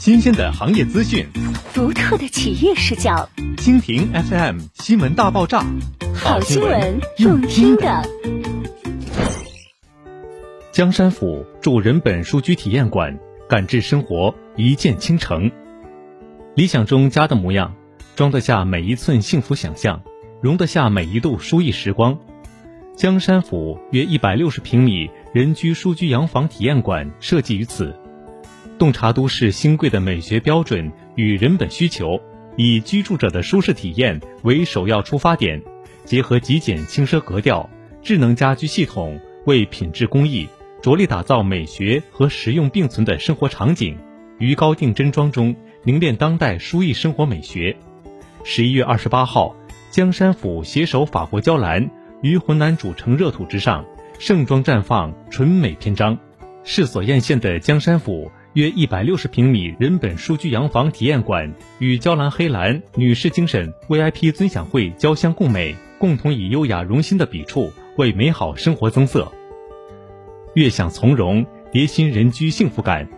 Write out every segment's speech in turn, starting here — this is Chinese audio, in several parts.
新鲜的行业资讯，独特的企业视角，蜻蜓 FM 新闻大爆炸，好新闻用听的。江山府驻人本书居体验馆，感知生活一键倾城。理想中家的模样，装得下每一寸幸福想象，容得下每一度书艺时光。江山府约一百六十平米人居书居洋房体验馆设计于此，洞察都市新贵的美学标准与人本需求，以居住者的舒适体验为首要出发点，结合极简轻奢格调、智能家居系统，为品质工艺着力打造美学和实用并存的生活场景，于高定真装中凝练当代书艺生活美学。十一月二十八号，江山府携手法国娇兰。于浑南主城热土之上，盛装绽放纯美篇章。世所艳羡的江山府约一百六十平米人本书居洋房体验馆，与娇兰黑兰女士精神 VIP 尊享会交相共美，共同以优雅荣心的笔触为美好生活增色。悦享从容，叠新人居幸福感。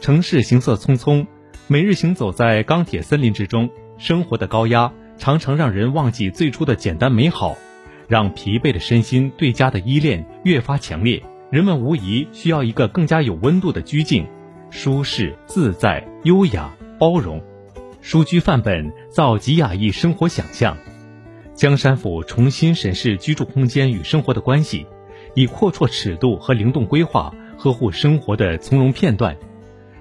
城市行色匆匆，每日行走在钢铁森林之中，生活的高压常常让人忘记最初的简单美好。让疲惫的身心对家的依恋越发强烈，人们无疑需要一个更加有温度的居境，舒适、自在、优雅、包容。书居范本造极雅逸生活想象。江山府重新审视居住空间与生活的关系，以阔绰尺度和灵动规划呵护生活的从容片段。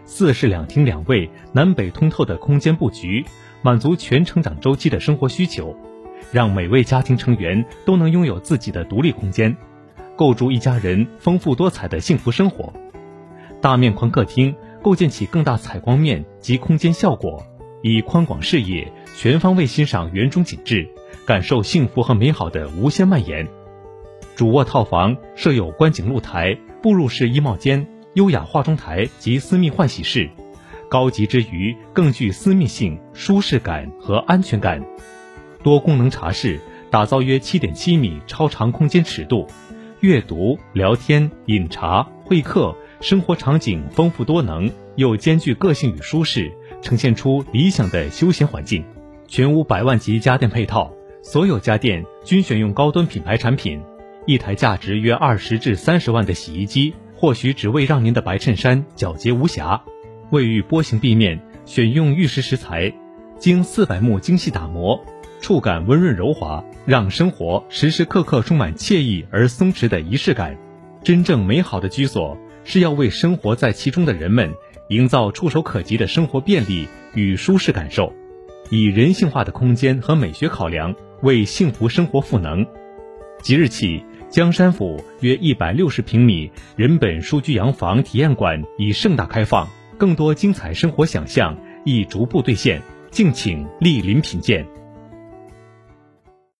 四室两厅两卫、南北通透的空间布局，满足全成长周期的生活需求。让每位家庭成员都能拥有自己的独立空间，构筑一家人丰富多彩的幸福生活。大面宽客厅构建起更大采光面及空间效果，以宽广视野全方位欣赏园中景致，感受幸福和美好的无限蔓延。主卧套房设有观景露台、步入式衣帽间、优雅化妆台及私密换洗室，高级之余更具私密性、舒适感和安全感。多功能茶室打造约七点七米超长空间尺度，阅读、聊天、饮茶、会客，生活场景丰富多能，又兼具个性与舒适，呈现出理想的休闲环境。全屋百万级家电配套，所有家电均选用高端品牌产品。一台价值约二十至三十万的洗衣机，或许只为让您的白衬衫皎洁无瑕。卫浴波形壁面选用玉石石材，经四百目精细打磨。触感温润柔滑，让生活时时刻刻充满惬意而松弛的仪式感。真正美好的居所，是要为生活在其中的人们营造触手可及的生活便利与舒适感受，以人性化的空间和美学考量，为幸福生活赋能。即日起，江山府约一百六十平米人本书居洋房体验馆已盛大开放，更多精彩生活想象亦逐步兑现，敬请莅临品鉴。